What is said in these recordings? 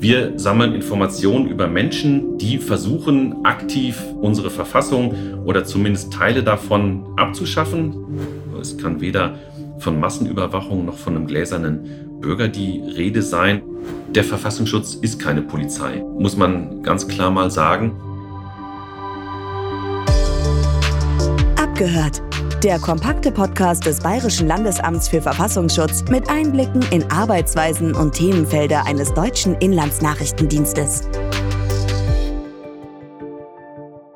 Wir sammeln Informationen über Menschen, die versuchen, aktiv unsere Verfassung oder zumindest Teile davon abzuschaffen. Es kann weder von Massenüberwachung noch von einem gläsernen Bürger die Rede sein. Der Verfassungsschutz ist keine Polizei, muss man ganz klar mal sagen. Abgehört der kompakte Podcast des Bayerischen Landesamts für Verfassungsschutz mit Einblicken in Arbeitsweisen und Themenfelder eines deutschen Inlandsnachrichtendienstes.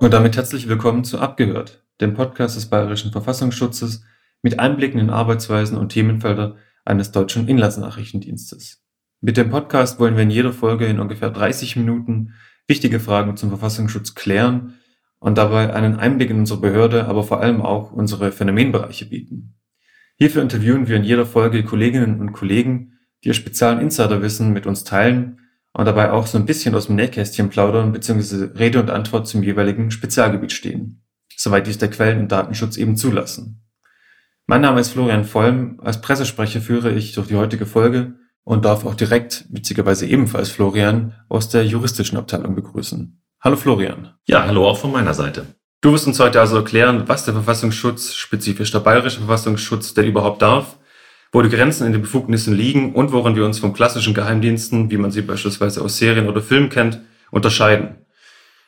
Und damit herzlich willkommen zu Abgehört, dem Podcast des Bayerischen Verfassungsschutzes mit Einblicken in Arbeitsweisen und Themenfelder eines deutschen Inlandsnachrichtendienstes. Mit dem Podcast wollen wir in jeder Folge in ungefähr 30 Minuten wichtige Fragen zum Verfassungsschutz klären und dabei einen Einblick in unsere Behörde, aber vor allem auch unsere Phänomenbereiche bieten. Hierfür interviewen wir in jeder Folge Kolleginnen und Kollegen, die ihr speziellen Insiderwissen mit uns teilen und dabei auch so ein bisschen aus dem Nähkästchen plaudern bzw. Rede und Antwort zum jeweiligen Spezialgebiet stehen, soweit dies der Quellen- und Datenschutz eben zulassen. Mein Name ist Florian Vollm, als Pressesprecher führe ich durch die heutige Folge und darf auch direkt, witzigerweise ebenfalls Florian, aus der juristischen Abteilung begrüßen. Hallo Florian. Ja, hallo auch von meiner Seite. Du wirst uns heute also erklären, was der Verfassungsschutz, spezifisch der bayerische Verfassungsschutz, denn überhaupt darf, wo die Grenzen in den Befugnissen liegen und worin wir uns von klassischen Geheimdiensten, wie man sie beispielsweise aus Serien oder Filmen kennt, unterscheiden.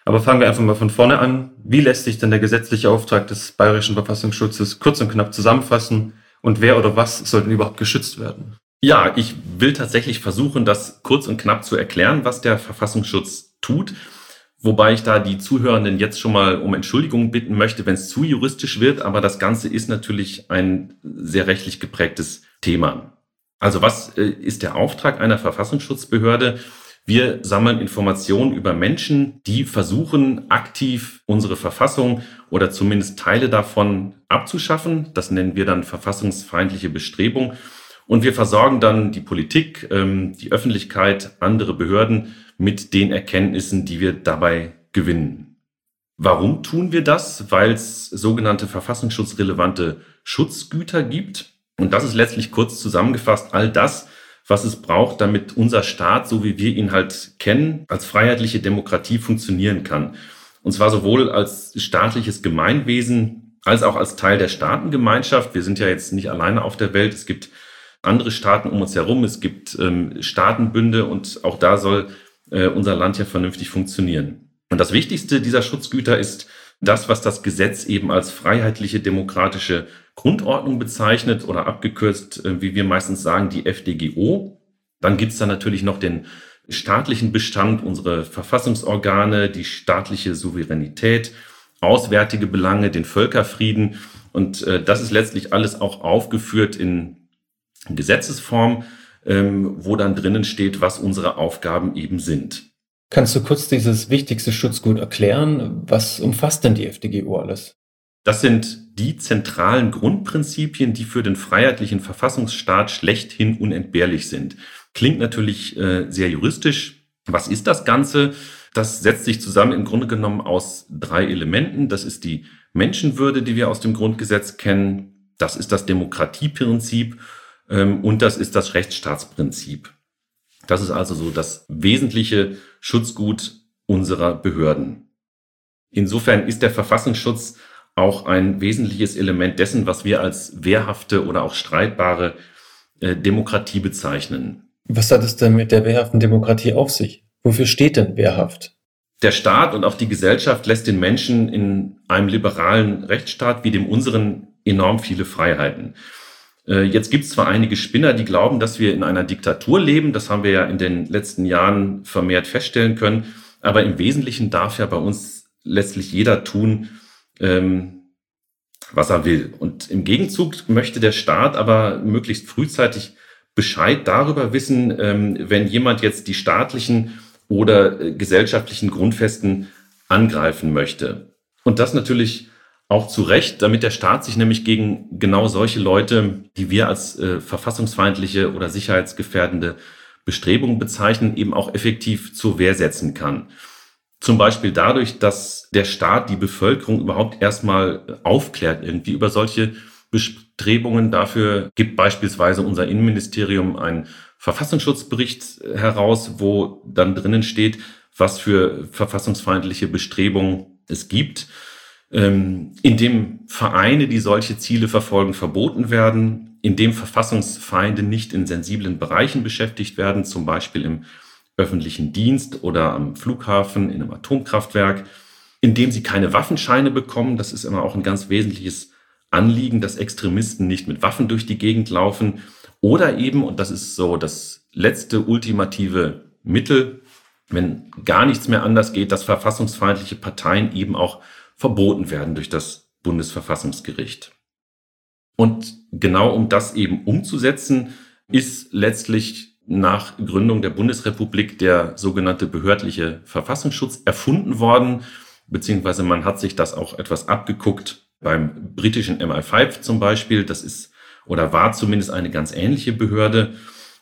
Aber fangen wir einfach mal von vorne an. Wie lässt sich denn der gesetzliche Auftrag des bayerischen Verfassungsschutzes kurz und knapp zusammenfassen und wer oder was sollten überhaupt geschützt werden? Ja, ich will tatsächlich versuchen, das kurz und knapp zu erklären, was der Verfassungsschutz tut Wobei ich da die Zuhörenden jetzt schon mal um Entschuldigung bitten möchte, wenn es zu juristisch wird, aber das Ganze ist natürlich ein sehr rechtlich geprägtes Thema. Also was äh, ist der Auftrag einer Verfassungsschutzbehörde? Wir sammeln Informationen über Menschen, die versuchen, aktiv unsere Verfassung oder zumindest Teile davon abzuschaffen. Das nennen wir dann verfassungsfeindliche Bestrebung. Und wir versorgen dann die Politik, ähm, die Öffentlichkeit, andere Behörden mit den Erkenntnissen, die wir dabei gewinnen. Warum tun wir das? Weil es sogenannte verfassungsschutzrelevante Schutzgüter gibt. Und das ist letztlich kurz zusammengefasst all das, was es braucht, damit unser Staat, so wie wir ihn halt kennen, als freiheitliche Demokratie funktionieren kann. Und zwar sowohl als staatliches Gemeinwesen als auch als Teil der Staatengemeinschaft. Wir sind ja jetzt nicht alleine auf der Welt. Es gibt andere Staaten um uns herum. Es gibt ähm, Staatenbünde und auch da soll äh, unser Land ja vernünftig funktionieren. Und das Wichtigste dieser Schutzgüter ist das, was das Gesetz eben als freiheitliche demokratische Grundordnung bezeichnet oder abgekürzt, äh, wie wir meistens sagen, die FDGO. Dann gibt's da natürlich noch den staatlichen Bestand, unsere Verfassungsorgane, die staatliche Souveränität, auswärtige Belange, den Völkerfrieden. Und äh, das ist letztlich alles auch aufgeführt in Gesetzesform ähm, wo dann drinnen steht, was unsere Aufgaben eben sind. Kannst du kurz dieses wichtigste Schutzgut erklären? Was umfasst denn die FDGO alles? Das sind die zentralen Grundprinzipien, die für den freiheitlichen Verfassungsstaat schlechthin unentbehrlich sind. Klingt natürlich äh, sehr juristisch. Was ist das Ganze? Das setzt sich zusammen im Grunde genommen aus drei Elementen. Das ist die Menschenwürde, die wir aus dem Grundgesetz kennen. Das ist das Demokratieprinzip und das ist das Rechtsstaatsprinzip. Das ist also so das wesentliche Schutzgut unserer Behörden. Insofern ist der Verfassungsschutz auch ein wesentliches Element dessen, was wir als wehrhafte oder auch streitbare äh, Demokratie bezeichnen. Was hat es denn mit der wehrhaften Demokratie auf sich? Wofür steht denn wehrhaft? Der Staat und auch die Gesellschaft lässt den Menschen in einem liberalen Rechtsstaat wie dem unseren enorm viele Freiheiten. Äh, jetzt gibt es zwar einige Spinner, die glauben, dass wir in einer Diktatur leben. Das haben wir ja in den letzten Jahren vermehrt feststellen können. Aber im Wesentlichen darf ja bei uns letztlich jeder tun, ähm, was er will. Und im Gegenzug möchte der Staat aber möglichst frühzeitig Bescheid darüber wissen, ähm, wenn jemand jetzt die staatlichen oder äh, gesellschaftlichen Grundfesten angreifen möchte. Und das natürlich auch zu Recht, damit der Staat sich nämlich gegen genau solche Leute, die wir als äh, verfassungsfeindliche oder sicherheitsgefährdende Bestrebungen bezeichnen, eben auch effektiv zur Wehr setzen kann. Zum Beispiel dadurch, dass der Staat die Bevölkerung überhaupt erstmal aufklärt irgendwie über solche Bestrebungen. Dafür gibt beispielsweise unser Innenministerium ein Verfassungsschutzbericht heraus, wo dann drinnen steht, was für verfassungsfeindliche Bestrebungen es gibt, ähm, in dem Vereine, die solche Ziele verfolgen, verboten werden, in dem Verfassungsfeinde nicht in sensiblen Bereichen beschäftigt werden, zum Beispiel im öffentlichen Dienst oder am Flughafen, in einem Atomkraftwerk, in dem sie keine Waffenscheine bekommen. Das ist immer auch ein ganz wesentliches Anliegen, dass Extremisten nicht mit Waffen durch die Gegend laufen. Oder eben, und das ist so das letzte ultimative Mittel, wenn gar nichts mehr anders geht, dass verfassungsfeindliche Parteien eben auch verboten werden durch das Bundesverfassungsgericht. Und genau um das eben umzusetzen, ist letztlich nach Gründung der Bundesrepublik der sogenannte behördliche Verfassungsschutz erfunden worden, beziehungsweise man hat sich das auch etwas abgeguckt beim britischen MI5 zum Beispiel. Das ist oder war zumindest eine ganz ähnliche Behörde.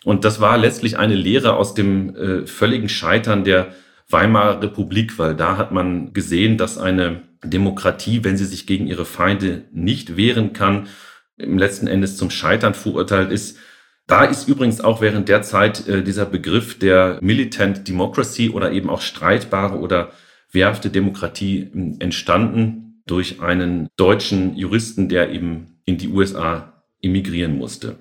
Und das war letztlich eine Lehre aus dem äh, völligen Scheitern der Weimarer Republik, weil da hat man gesehen, dass eine Demokratie, wenn sie sich gegen ihre Feinde nicht wehren kann, im letzten Endes zum Scheitern verurteilt ist. Da ist übrigens auch während der Zeit äh, dieser Begriff der Militant Democracy oder eben auch streitbare oder wehrhafte Demokratie äh, entstanden durch einen deutschen Juristen, der eben in die USA emigrieren musste.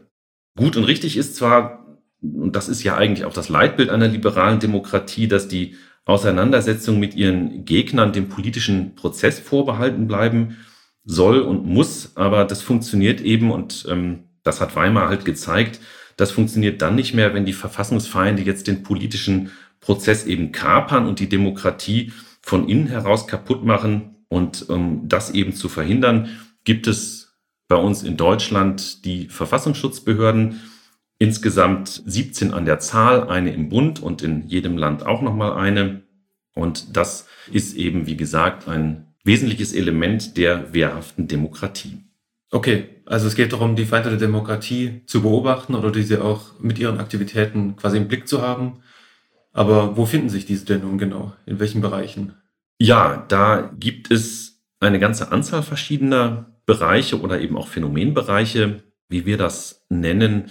Gut und richtig ist zwar, und das ist ja eigentlich auch das Leitbild einer liberalen Demokratie, dass die Auseinandersetzung mit ihren Gegnern dem politischen Prozess vorbehalten bleiben soll und muss, aber das funktioniert eben und ähm, das hat Weimar halt gezeigt, das funktioniert dann nicht mehr, wenn die Verfassungsfeinde jetzt den politischen Prozess eben kapern und die Demokratie von innen heraus kaputt machen. Und um das eben zu verhindern, gibt es bei uns in Deutschland die Verfassungsschutzbehörden, insgesamt 17 an der Zahl, eine im Bund und in jedem Land auch nochmal eine. Und das ist eben, wie gesagt, ein wesentliches Element der wehrhaften Demokratie. Okay, also es geht darum, die Feinde der Demokratie zu beobachten oder diese auch mit ihren Aktivitäten quasi im Blick zu haben. Aber wo finden sich diese denn nun genau? In welchen Bereichen? Ja, da gibt es eine ganze Anzahl verschiedener Bereiche oder eben auch Phänomenbereiche, wie wir das nennen.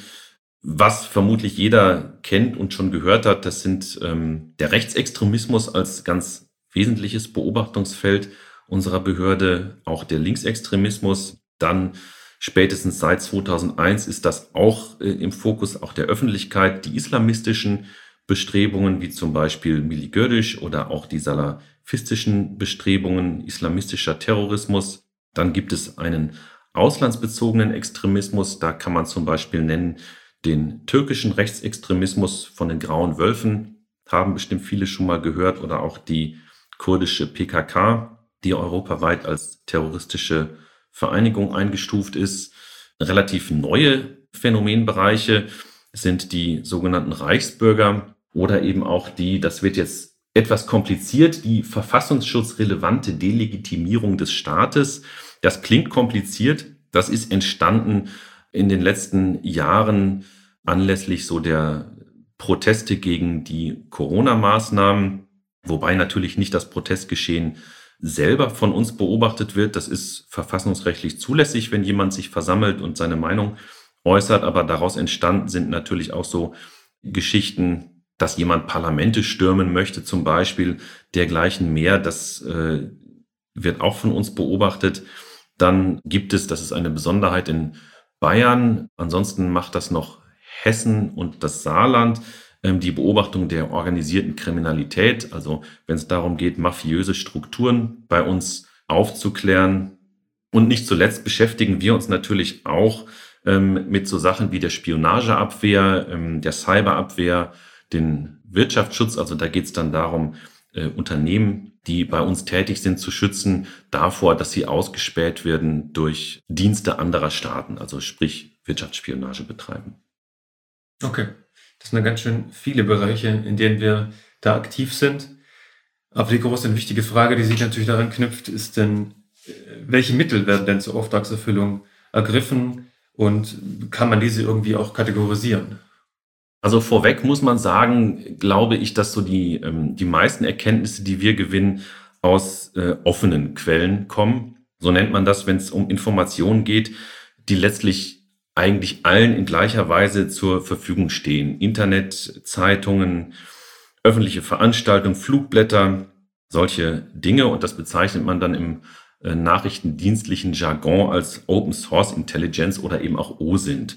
Was vermutlich jeder kennt und schon gehört hat, das sind ähm, der Rechtsextremismus als ganz wesentliches Beobachtungsfeld unserer Behörde, auch der Linksextremismus. Dann spätestens seit 2001 ist das auch äh, im Fokus auch der Öffentlichkeit, die islamistischen Bestrebungen, wie zum Beispiel Mili Gödisch oder auch die salafistischen Bestrebungen, islamistischer Terrorismus. Dann gibt es einen auslandsbezogenen Extremismus, da kann man zum Beispiel nennen den türkischen Rechtsextremismus von den Grauen Wölfen haben bestimmt viele schon mal gehört oder auch die kurdische PKK, die europaweit als terroristische Vereinigung eingestuft ist. Relativ neue Phänomenbereiche sind die sogenannten Reichsbürger oder eben auch die, das wird jetzt etwas kompliziert, die verfassungsschutzrelevante Delegitimierung des Staates. Das klingt kompliziert. Das ist entstanden in den letzten Jahren anlässlich so der Proteste gegen die Corona-Maßnahmen, wobei natürlich nicht das Protestgeschehen selber von uns beobachtet wird. Das ist verfassungsrechtlich zulässig, wenn jemand sich versammelt und seine Meinung äußert, aber daraus entstanden sind natürlich auch so Geschichten, dass jemand Parlamente stürmen möchte, zum Beispiel dergleichen mehr. Das äh, wird auch von uns beobachtet. Dann gibt es, das ist eine Besonderheit in Bayern. Ansonsten macht das noch Hessen und das Saarland ähm, die Beobachtung der organisierten Kriminalität. Also wenn es darum geht, mafiöse Strukturen bei uns aufzuklären. Und nicht zuletzt beschäftigen wir uns natürlich auch ähm, mit so Sachen wie der Spionageabwehr, ähm, der Cyberabwehr, den Wirtschaftsschutz. Also da geht es dann darum, äh, Unternehmen, die bei uns tätig sind, zu schützen davor, dass sie ausgespäht werden durch Dienste anderer Staaten, also sprich Wirtschaftsspionage betreiben. Okay, das sind ganz schön viele Bereiche, in denen wir da aktiv sind. Aber die große und wichtige Frage, die sich natürlich daran knüpft, ist denn, äh, welche Mittel werden denn zur Auftragserfüllung ergriffen und kann man diese irgendwie auch kategorisieren? Also vorweg muss man sagen, glaube ich, dass so die, ähm, die meisten Erkenntnisse, die wir gewinnen, aus äh, offenen Quellen kommen. So nennt man das, wenn es um Informationen geht, die letztlich eigentlich allen in gleicher Weise zur Verfügung stehen. Internet, Zeitungen, öffentliche Veranstaltungen, Flugblätter, solche Dinge. Und das bezeichnet man dann im äh, nachrichtendienstlichen Jargon als Open Source Intelligence oder eben auch OSINT.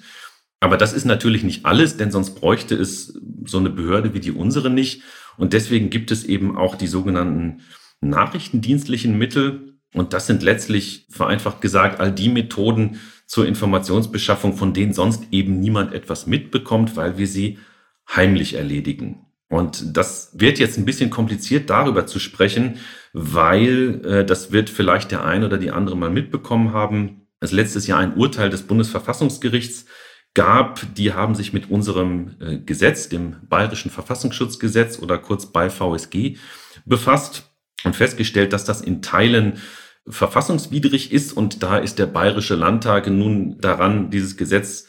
Aber das ist natürlich nicht alles, denn sonst bräuchte es so eine Behörde wie die unsere nicht. Und deswegen gibt es eben auch die sogenannten nachrichtendienstlichen Mittel. Und das sind letztlich vereinfacht gesagt all die Methoden zur Informationsbeschaffung, von denen sonst eben niemand etwas mitbekommt, weil wir sie heimlich erledigen. Und das wird jetzt ein bisschen kompliziert darüber zu sprechen, weil äh, das wird vielleicht der ein oder die andere mal mitbekommen haben. Es letztes Jahr ein Urteil des Bundesverfassungsgerichts gab, die haben sich mit unserem äh, Gesetz, dem Bayerischen Verfassungsschutzgesetz oder kurz bei VSG, befasst und festgestellt, dass das in Teilen verfassungswidrig ist. Und da ist der Bayerische Landtag nun daran, dieses Gesetz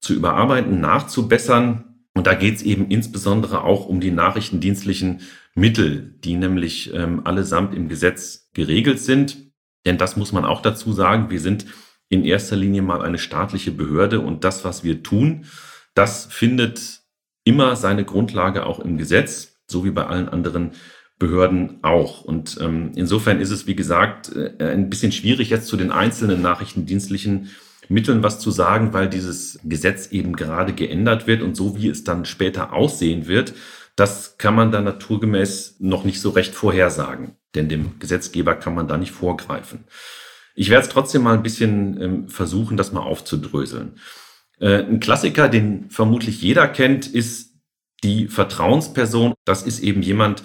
zu überarbeiten, nachzubessern. Und da geht es eben insbesondere auch um die nachrichtendienstlichen Mittel, die nämlich ähm, allesamt im Gesetz geregelt sind. Denn das muss man auch dazu sagen, wir sind in erster Linie mal eine staatliche Behörde und das, was wir tun, das findet immer seine Grundlage auch im Gesetz, so wie bei allen anderen Behörden auch. Und ähm, insofern ist es, wie gesagt, äh, ein bisschen schwierig, jetzt zu den einzelnen nachrichtendienstlichen Mitteln was zu sagen, weil dieses Gesetz eben gerade geändert wird und so wie es dann später aussehen wird, das kann man dann naturgemäß noch nicht so recht vorhersagen. Denn dem Gesetzgeber kann man da nicht vorgreifen. Ich werde es trotzdem mal ein bisschen ähm, versuchen, das mal aufzudröseln. Äh, ein Klassiker, den vermutlich jeder kennt, ist die Vertrauensperson. Das ist eben jemand,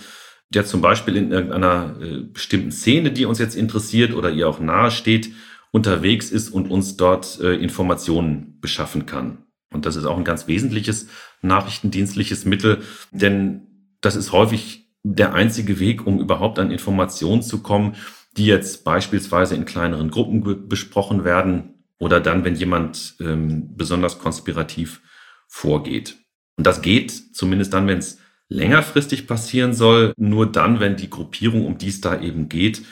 der zum Beispiel in irgendeiner äh, bestimmten Szene, die uns jetzt interessiert oder ihr auch nahe steht, unterwegs ist und uns dort äh, Informationen beschaffen kann. Und das ist auch ein ganz wesentliches nachrichtendienstliches Mittel, denn das ist häufig der einzige Weg, um überhaupt an Informationen zu kommen, die jetzt beispielsweise in kleineren Gruppen besprochen werden oder dann, wenn jemand ähm, besonders konspirativ vorgeht. Und das geht zumindest dann, wenn es längerfristig passieren soll, nur dann, wenn die Gruppierung, um die es da eben geht,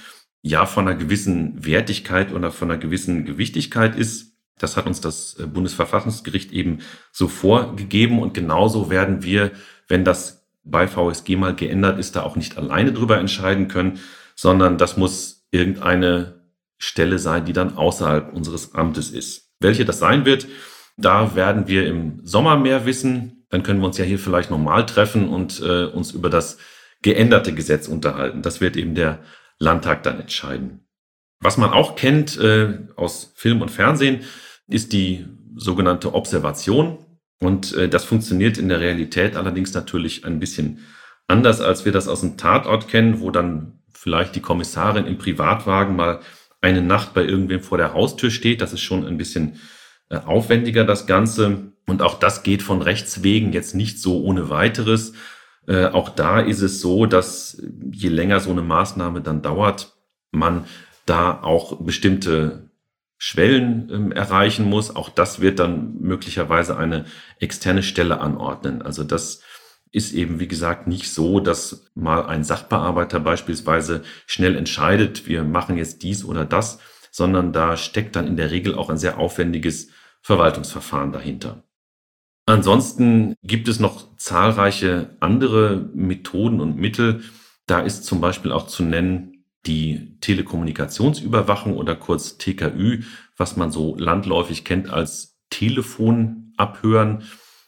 ja von einer gewissen Wertigkeit oder von einer gewissen Gewichtigkeit ist. Das hat uns das äh, Bundesverfassungsgericht eben so vorgegeben und genauso werden wir, wenn das bei VSG mal geändert ist, da auch nicht alleine drüber entscheiden können, sondern das muss irgendeine Stelle sein, die dann außerhalb unseres Amtes ist. Welche das sein wird, da werden wir im Sommer mehr wissen. Dann können wir uns ja hier vielleicht nochmal treffen und äh, uns über das geänderte Gesetz unterhalten. Das wird eben der Landtag dann entscheiden. Was man auch kennt äh, aus Film und Fernsehen, ist die sogenannte Observation. Und äh, das funktioniert in der Realität allerdings natürlich ein bisschen anders, als wir das aus dem Tatort kennen, wo dann vielleicht die Kommissarin im Privatwagen mal eine Nacht bei irgendwem vor der Haustür steht. Das ist schon ein bisschen äh, aufwendiger, das Ganze. Und auch das geht von Rechts wegen jetzt nicht so ohne weiteres. Äh, auch da ist es so, dass je länger so eine Maßnahme dann dauert, man da auch bestimmte Schwellen ähm, erreichen muss. Auch das wird dann möglicherweise eine externe Stelle anordnen. Also das ist eben, wie gesagt, nicht so, dass mal ein Sachbearbeiter beispielsweise schnell entscheidet, wir machen jetzt dies oder das, sondern da steckt dann in der Regel auch ein sehr aufwendiges Verwaltungsverfahren dahinter. Ansonsten gibt es noch zahlreiche andere Methoden und Mittel. Da ist zum Beispiel auch zu nennen die Telekommunikationsüberwachung oder kurz TKÜ, was man so landläufig kennt als Telefonabhören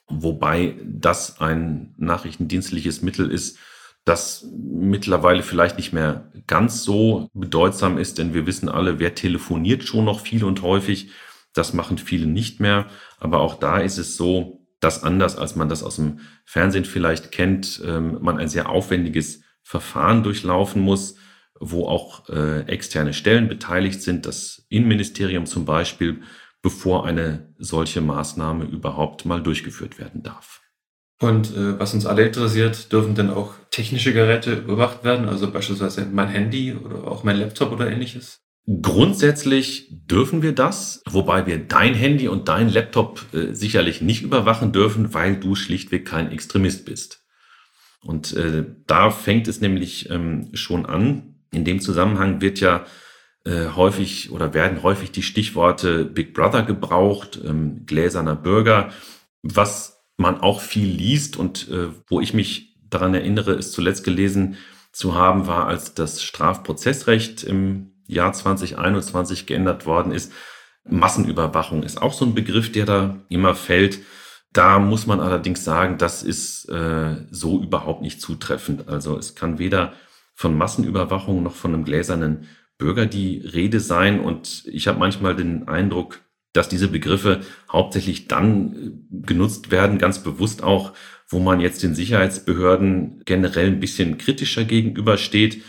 wobei das ein nachrichtendienstliches Mittel ist, das mittlerweile vielleicht nicht mehr ganz so bedeutsam ist, denn wir wissen alle, wer telefoniert schon noch viel und häufig. Das machen viele nicht mehr. Aber auch da ist es so, dass anders als man das aus dem Fernsehen vielleicht kennt, ähm, man ein sehr aufwendiges Verfahren durchlaufen muss, wo auch äh, externe Stellen beteiligt sind, das Innenministerium zum Beispiel, bevor eine solche Maßnahme überhaupt mal durchgeführt werden darf. Und äh, was uns alle interessiert, dürfen denn auch technische Geräte überwacht werden, also beispielsweise mein Handy oder auch mein Laptop oder ähnliches? Grundsätzlich dürfen wir das, wobei wir dein Handy und dein Laptop äh, sicherlich nicht überwachen dürfen, weil du schlichtweg kein Extremist bist. Und äh, da fängt es nämlich ähm, schon an. In dem Zusammenhang wird ja äh, häufig oder werden häufig die Stichworte Big Brother gebraucht, ähm, gläserner Bürger, was man auch viel liest und äh, wo ich mich daran erinnere, es zuletzt gelesen zu haben, war, als das Strafprozessrecht im Jahr 2021 geändert worden ist. Massenüberwachung ist auch so ein Begriff, der da immer fällt. Da muss man allerdings sagen, das ist äh, so überhaupt nicht zutreffend. Also es kann weder von Massenüberwachung noch von einem gläsernen Bürger die Rede sein. Und ich habe manchmal den Eindruck, dass diese Begriffe hauptsächlich dann äh, genutzt werden, ganz bewusst auch, wo man jetzt den Sicherheitsbehörden generell ein bisschen kritischer gegenübersteht.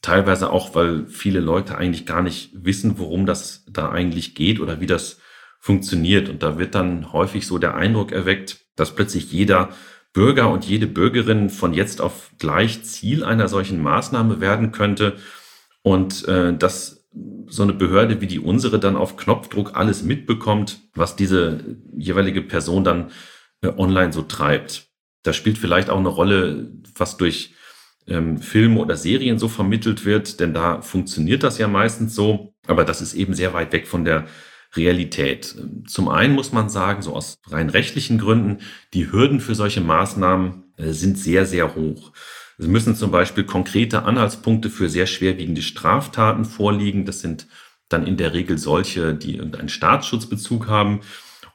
Teilweise auch, weil viele Leute eigentlich gar nicht wissen, worum das da eigentlich geht oder wie das funktioniert. Und da wird dann häufig so der Eindruck erweckt, dass plötzlich jeder Bürger und jede Bürgerin von jetzt auf gleich Ziel einer solchen Maßnahme werden könnte und äh, dass so eine Behörde wie die unsere dann auf Knopfdruck alles mitbekommt, was diese jeweilige Person dann äh, online so treibt. Da spielt vielleicht auch eine Rolle, was durch ähm, Filme oder Serien so vermittelt wird, denn da funktioniert das ja meistens so, aber das ist eben sehr weit weg von der Realität. Zum einen muss man sagen, so aus rein rechtlichen Gründen, die Hürden für solche Maßnahmen äh, sind sehr, sehr hoch. Es müssen zum Beispiel konkrete Anhaltspunkte für sehr schwerwiegende Straftaten vorliegen. Das sind dann in der Regel solche, die irgendeinen Staatsschutzbezug haben.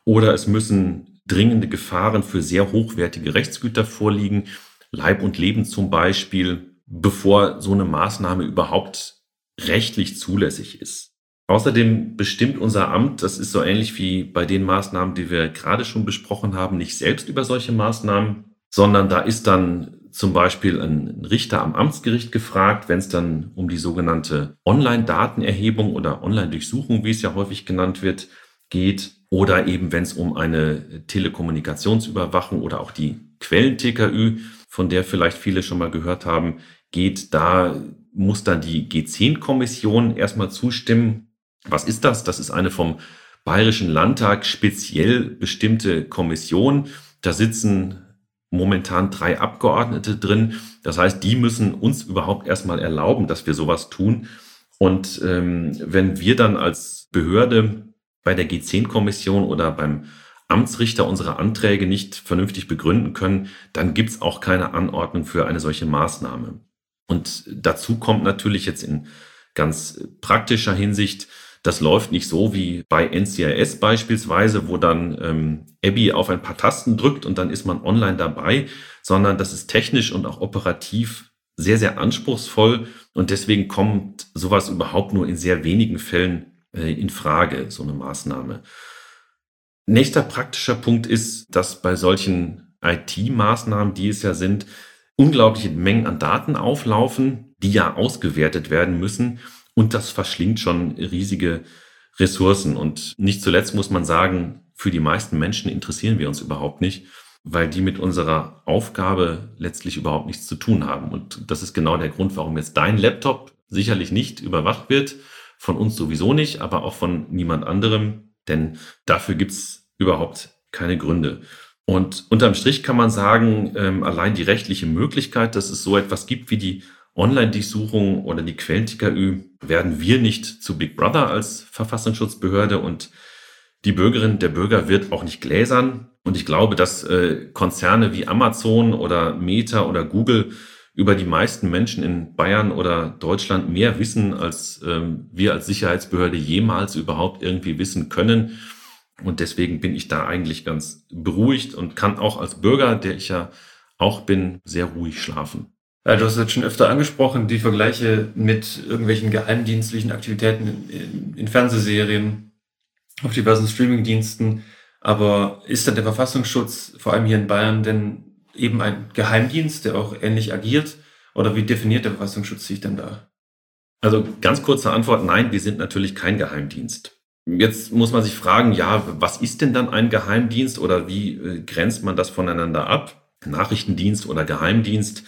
Oder es müssen dringende Gefahren für sehr hochwertige Rechtsgüter vorliegen, Leib und Leben zum Beispiel, bevor so eine Maßnahme überhaupt rechtlich zulässig ist. Außerdem bestimmt unser Amt, das ist so ähnlich wie bei den Maßnahmen, die wir gerade schon besprochen haben, nicht selbst über solche Maßnahmen, sondern da ist dann zum Beispiel ein Richter am Amtsgericht gefragt, wenn es dann um die sogenannte Online-Datenerhebung oder Online-Durchsuchung, wie es ja häufig genannt wird, geht, oder eben wenn es um eine Telekommunikationsüberwachung oder auch die Quellen-TKÜ, von der vielleicht viele schon mal gehört haben, geht, da muss dann die G10-Kommission erstmal zustimmen was ist das? Das ist eine vom Bayerischen Landtag speziell bestimmte Kommission. Da sitzen momentan drei Abgeordnete drin. Das heißt, die müssen uns überhaupt erstmal erlauben, dass wir sowas tun. Und ähm, wenn wir dann als Behörde bei der G10-Kommission oder beim Amtsrichter unsere Anträge nicht vernünftig begründen können, dann gibt's auch keine Anordnung für eine solche Maßnahme. Und dazu kommt natürlich jetzt in ganz praktischer Hinsicht, das läuft nicht so wie bei NCIS beispielsweise, wo dann ähm, Abby auf ein paar Tasten drückt und dann ist man online dabei, sondern das ist technisch und auch operativ sehr, sehr anspruchsvoll und deswegen kommt sowas überhaupt nur in sehr wenigen Fällen äh, in Frage, so eine Maßnahme. Nächster praktischer Punkt ist, dass bei solchen IT-Maßnahmen, die es ja sind, unglaubliche Mengen an Daten auflaufen, die ja ausgewertet werden müssen. Und das verschlingt schon riesige Ressourcen. Und nicht zuletzt muss man sagen, für die meisten Menschen interessieren wir uns überhaupt nicht, weil die mit unserer Aufgabe letztlich überhaupt nichts zu tun haben. Und das ist genau der Grund, warum jetzt dein Laptop sicherlich nicht überwacht wird. Von uns sowieso nicht, aber auch von niemand anderem. Denn dafür gibt's überhaupt keine Gründe. Und unterm Strich kann man sagen, ähm, allein die rechtliche Möglichkeit, dass es so etwas gibt wie die Online-Durchsuchung oder die Quellen-TKÜ werden wir nicht zu Big Brother als Verfassungsschutzbehörde und die Bürgerin, der Bürger wird auch nicht gläsern. Und ich glaube, dass äh, Konzerne wie Amazon oder Meta oder Google über die meisten Menschen in Bayern oder Deutschland mehr wissen, als ähm, wir als Sicherheitsbehörde jemals überhaupt irgendwie wissen können. Und deswegen bin ich da eigentlich ganz beruhigt und kann auch als Bürger, der ich ja auch bin, sehr ruhig schlafen. Ja, du hast jetzt schon öfter angesprochen, die Vergleiche mit irgendwelchen geheimdienstlichen Aktivitäten in, in, in Fernsehserien, auf diversen Streamingdiensten. Aber ist denn der Verfassungsschutz, vor allem hier in Bayern, denn eben ein Geheimdienst, der auch ähnlich agiert? Oder wie definiert der Verfassungsschutz sich denn da? Also ganz kurze Antwort, nein, wir sind natürlich kein Geheimdienst. Jetzt muss man sich fragen, ja, was ist denn dann ein Geheimdienst oder wie äh, grenzt man das voneinander ab? Nachrichtendienst oder Geheimdienst?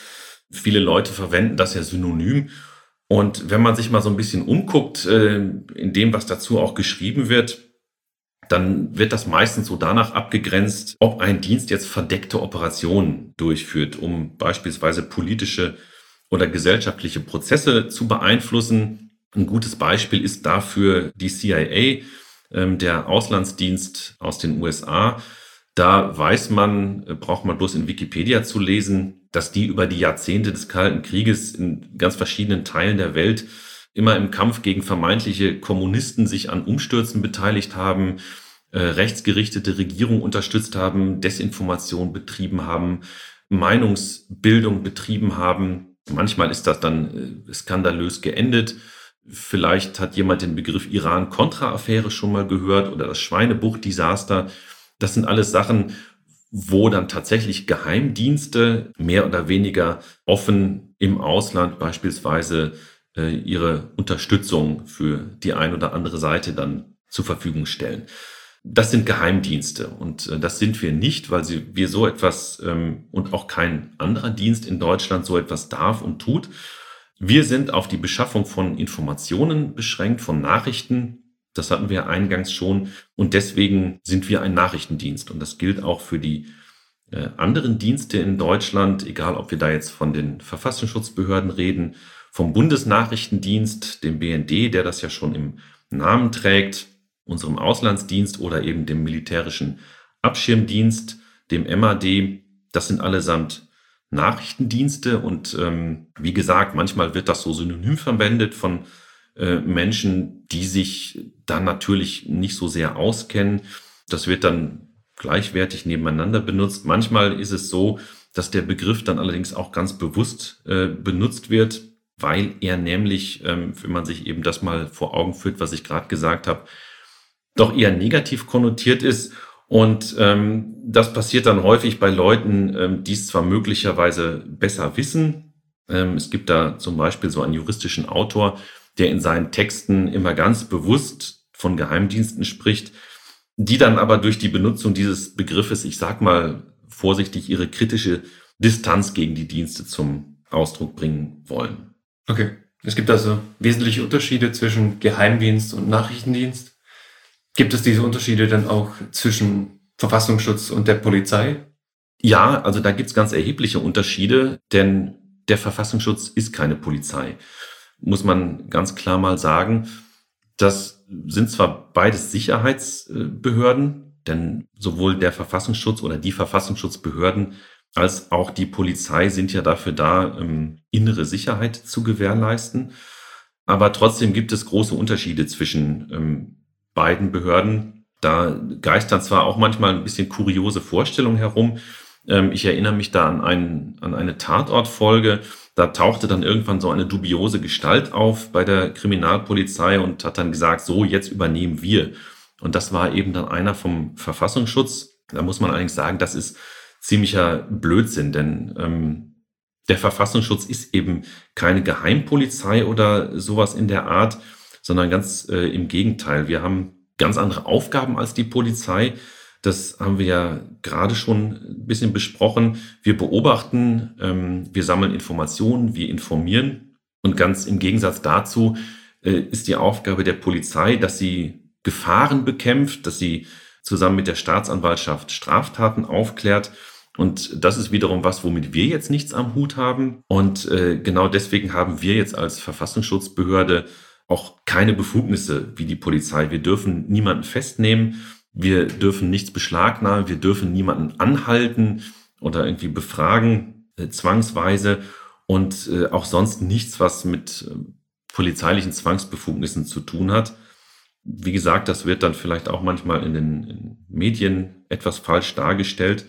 Viele Leute verwenden das ja synonym. Und wenn man sich mal so ein bisschen umguckt, äh, in dem, was dazu auch geschrieben wird, dann wird das meistens so danach abgegrenzt, ob ein Dienst jetzt verdeckte Operationen durchführt, um beispielsweise politische oder gesellschaftliche Prozesse zu beeinflussen. Ein gutes Beispiel ist dafür die CIA, ähm, der Auslandsdienst aus den USA. Da weiß man, äh, braucht man bloß in Wikipedia zu lesen, dass die über die Jahrzehnte des Kalten Krieges in ganz verschiedenen Teilen der Welt immer im Kampf gegen vermeintliche Kommunisten sich an Umstürzen beteiligt haben, äh, rechtsgerichtete Regierung unterstützt haben, Desinformation betrieben haben, Meinungsbildung betrieben haben. Manchmal ist das dann äh, skandalös geendet. Vielleicht hat jemand den Begriff Iran-Contra-Affäre schon mal gehört oder das Schweinebucht-Desaster. Das sind alles Sachen, wo dann tatsächlich Geheimdienste mehr oder weniger offen im Ausland beispielsweise äh, ihre Unterstützung für die ein oder andere Seite dann zur Verfügung stellen. Das sind Geheimdienste und äh, das sind wir nicht, weil sie, wir so etwas ähm, und auch kein anderer Dienst in Deutschland so etwas darf und tut. Wir sind auf die Beschaffung von Informationen beschränkt, von Nachrichten. Das hatten wir eingangs schon. Und deswegen sind wir ein Nachrichtendienst. Und das gilt auch für die äh, anderen Dienste in Deutschland, egal ob wir da jetzt von den Verfassungsschutzbehörden reden, vom Bundesnachrichtendienst, dem BND, der das ja schon im Namen trägt, unserem Auslandsdienst oder eben dem militärischen Abschirmdienst, dem MAD. Das sind allesamt Nachrichtendienste. Und ähm, wie gesagt, manchmal wird das so synonym verwendet von äh, Menschen, die sich dann natürlich nicht so sehr auskennen. Das wird dann gleichwertig nebeneinander benutzt. Manchmal ist es so, dass der Begriff dann allerdings auch ganz bewusst äh, benutzt wird, weil er nämlich, ähm, wenn man sich eben das mal vor Augen führt, was ich gerade gesagt habe, doch eher negativ konnotiert ist. Und ähm, das passiert dann häufig bei Leuten, ähm, die es zwar möglicherweise besser wissen. Ähm, es gibt da zum Beispiel so einen juristischen Autor, der in seinen Texten immer ganz bewusst von Geheimdiensten spricht, die dann aber durch die Benutzung dieses Begriffes, ich sag mal vorsichtig, ihre kritische Distanz gegen die Dienste zum Ausdruck bringen wollen. Okay. Es gibt also wesentliche Unterschiede zwischen Geheimdienst und Nachrichtendienst. Gibt es diese Unterschiede dann auch zwischen Verfassungsschutz und der Polizei? Ja, also da gibt es ganz erhebliche Unterschiede, denn der Verfassungsschutz ist keine Polizei, muss man ganz klar mal sagen. Das sind zwar beides Sicherheitsbehörden, denn sowohl der Verfassungsschutz oder die Verfassungsschutzbehörden als auch die Polizei sind ja dafür da, ähm, innere Sicherheit zu gewährleisten. Aber trotzdem gibt es große Unterschiede zwischen ähm, beiden Behörden. Da geistern zwar auch manchmal ein bisschen kuriose Vorstellungen herum. Ähm, ich erinnere mich da an, einen, an eine Tatortfolge. Da tauchte dann irgendwann so eine dubiose Gestalt auf bei der Kriminalpolizei und hat dann gesagt, so, jetzt übernehmen wir. Und das war eben dann einer vom Verfassungsschutz. Da muss man allerdings sagen, das ist ziemlicher Blödsinn, denn ähm, der Verfassungsschutz ist eben keine Geheimpolizei oder sowas in der Art, sondern ganz äh, im Gegenteil. Wir haben ganz andere Aufgaben als die Polizei. Das haben wir ja gerade schon ein bisschen besprochen. Wir beobachten, ähm, wir sammeln Informationen, wir informieren. Und ganz im Gegensatz dazu äh, ist die Aufgabe der Polizei, dass sie Gefahren bekämpft, dass sie zusammen mit der Staatsanwaltschaft Straftaten aufklärt. Und das ist wiederum was, womit wir jetzt nichts am Hut haben. Und äh, genau deswegen haben wir jetzt als Verfassungsschutzbehörde auch keine Befugnisse wie die Polizei. Wir dürfen niemanden festnehmen, wir dürfen nichts beschlagnahmen, wir dürfen niemanden anhalten oder irgendwie befragen, äh, zwangsweise und äh, auch sonst nichts, was mit äh, polizeilichen Zwangsbefugnissen zu tun hat. Wie gesagt, das wird dann vielleicht auch manchmal in den in Medien etwas falsch dargestellt.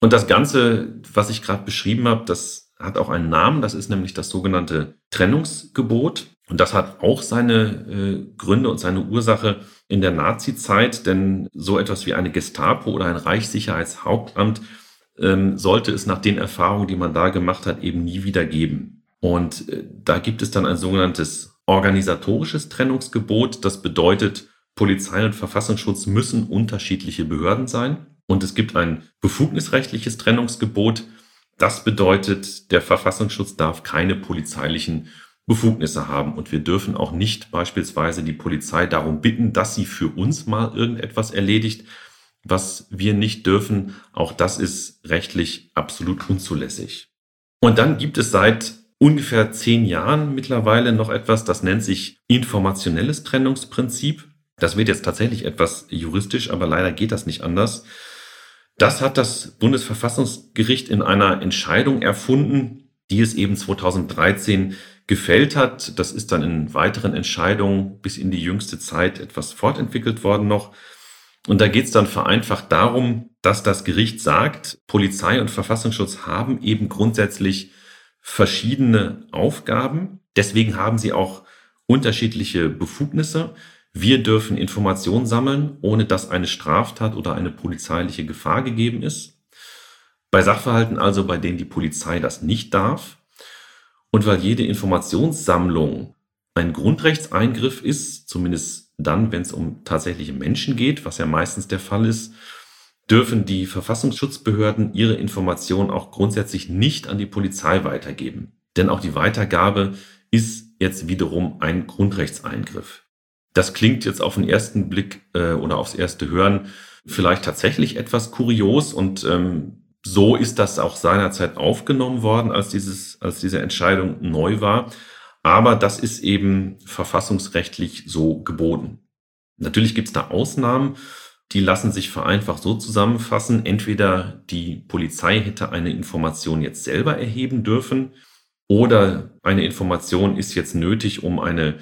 Und das Ganze, was ich gerade beschrieben habe, das hat auch einen Namen, das ist nämlich das sogenannte Trennungsgebot. Und das hat auch seine äh, Gründe und seine Ursache in der Nazi-Zeit, denn so etwas wie eine Gestapo oder ein Reichssicherheitshauptamt ähm, sollte es nach den Erfahrungen, die man da gemacht hat, eben nie wieder geben. Und äh, da gibt es dann ein sogenanntes organisatorisches Trennungsgebot. Das bedeutet, Polizei und Verfassungsschutz müssen unterschiedliche Behörden sein. Und es gibt ein befugnisrechtliches Trennungsgebot. Das bedeutet, der Verfassungsschutz darf keine polizeilichen Befugnisse haben. Und wir dürfen auch nicht beispielsweise die Polizei darum bitten, dass sie für uns mal irgendetwas erledigt, was wir nicht dürfen. Auch das ist rechtlich absolut unzulässig. Und dann gibt es seit ungefähr zehn Jahren mittlerweile noch etwas, das nennt sich informationelles Trennungsprinzip. Das wird jetzt tatsächlich etwas juristisch, aber leider geht das nicht anders. Das hat das Bundesverfassungsgericht in einer Entscheidung erfunden, die es eben 2013 gefällt hat. Das ist dann in weiteren Entscheidungen bis in die jüngste Zeit etwas fortentwickelt worden noch. Und da geht es dann vereinfacht darum, dass das Gericht sagt, Polizei und Verfassungsschutz haben eben grundsätzlich verschiedene Aufgaben. Deswegen haben sie auch unterschiedliche Befugnisse. Wir dürfen Informationen sammeln, ohne dass eine Straftat oder eine polizeiliche Gefahr gegeben ist. Bei Sachverhalten also, bei denen die Polizei das nicht darf. Und weil jede Informationssammlung ein Grundrechtseingriff ist, zumindest dann, wenn es um tatsächliche Menschen geht, was ja meistens der Fall ist, dürfen die Verfassungsschutzbehörden ihre Informationen auch grundsätzlich nicht an die Polizei weitergeben. Denn auch die Weitergabe ist jetzt wiederum ein Grundrechtseingriff. Das klingt jetzt auf den ersten Blick äh, oder aufs erste Hören vielleicht tatsächlich etwas kurios und ähm, so ist das auch seinerzeit aufgenommen worden, als, dieses, als diese Entscheidung neu war. Aber das ist eben verfassungsrechtlich so geboten. Natürlich gibt es da Ausnahmen die lassen sich vereinfacht so zusammenfassen. Entweder die Polizei hätte eine Information jetzt selber erheben dürfen oder eine Information ist jetzt nötig, um eine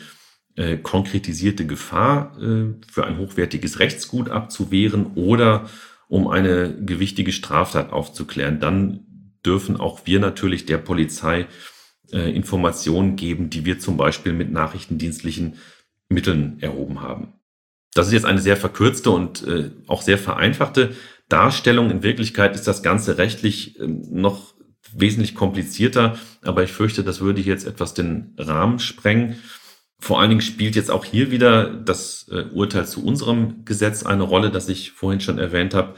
äh, konkretisierte Gefahr äh, für ein hochwertiges Rechtsgut abzuwehren oder um eine gewichtige Straftat aufzuklären. Dann dürfen auch wir natürlich der Polizei äh, Informationen geben, die wir zum Beispiel mit nachrichtendienstlichen Mitteln erhoben haben. Das ist jetzt eine sehr verkürzte und äh, auch sehr vereinfachte Darstellung. In Wirklichkeit ist das Ganze rechtlich äh, noch wesentlich komplizierter, aber ich fürchte, das würde jetzt etwas den Rahmen sprengen. Vor allen Dingen spielt jetzt auch hier wieder das äh, Urteil zu unserem Gesetz eine Rolle, das ich vorhin schon erwähnt habe.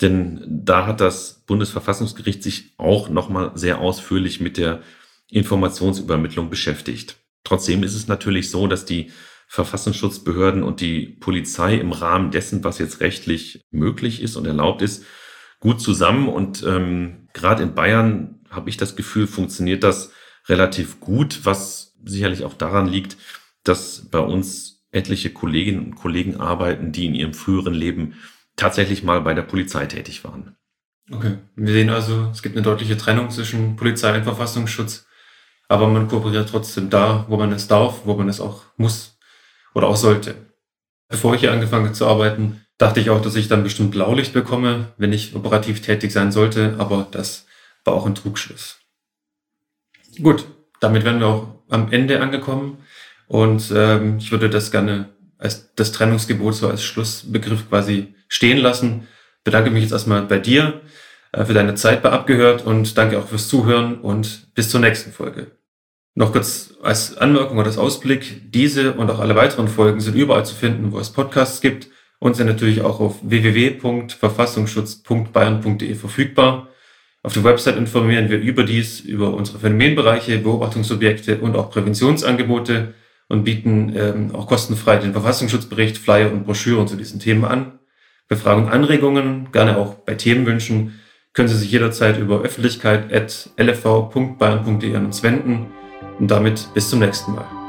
Denn da hat das Bundesverfassungsgericht sich auch nochmal sehr ausführlich mit der Informationsübermittlung beschäftigt. Trotzdem ist es natürlich so, dass die Verfassungsschutzbehörden und die Polizei im Rahmen dessen, was jetzt rechtlich möglich ist und erlaubt ist, gut zusammen. Und ähm, gerade in Bayern habe ich das Gefühl, funktioniert das relativ gut, was sicherlich auch daran liegt, dass bei uns etliche Kolleginnen und Kollegen arbeiten, die in ihrem früheren Leben tatsächlich mal bei der Polizei tätig waren. Okay, wir sehen also, es gibt eine deutliche Trennung zwischen Polizei und Verfassungsschutz, aber man kooperiert trotzdem da, wo man es darf, wo man es auch muss oder auch sollte. Bevor ich hier angefangen habe zu arbeiten, dachte ich auch, dass ich dann bestimmt Blaulicht bekomme, wenn ich operativ tätig sein sollte, aber das war auch ein Trugschluss. Gut, damit wären wir auch am Ende angekommen und ähm, ich würde das gerne als das Trennungsgebot so als Schlussbegriff quasi stehen lassen. Bedanke mich jetzt erstmal bei dir äh, für deine Zeit bei Abgehört und danke auch fürs Zuhören und bis zur nächsten Folge. Noch kurz als Anmerkung oder als Ausblick, diese und auch alle weiteren Folgen sind überall zu finden, wo es Podcasts gibt und sind natürlich auch auf www.verfassungsschutz.bayern.de verfügbar. Auf der Website informieren wir überdies über unsere Phänomenbereiche, Beobachtungsobjekte und auch Präventionsangebote und bieten ähm, auch kostenfrei den Verfassungsschutzbericht, Flyer und Broschüren zu diesen Themen an. Bei Fragen und Anregungen, gerne auch bei Themenwünschen, können Sie sich jederzeit über öffentlichkeit.lv.bayern.de an uns wenden. Und damit bis zum nächsten Mal.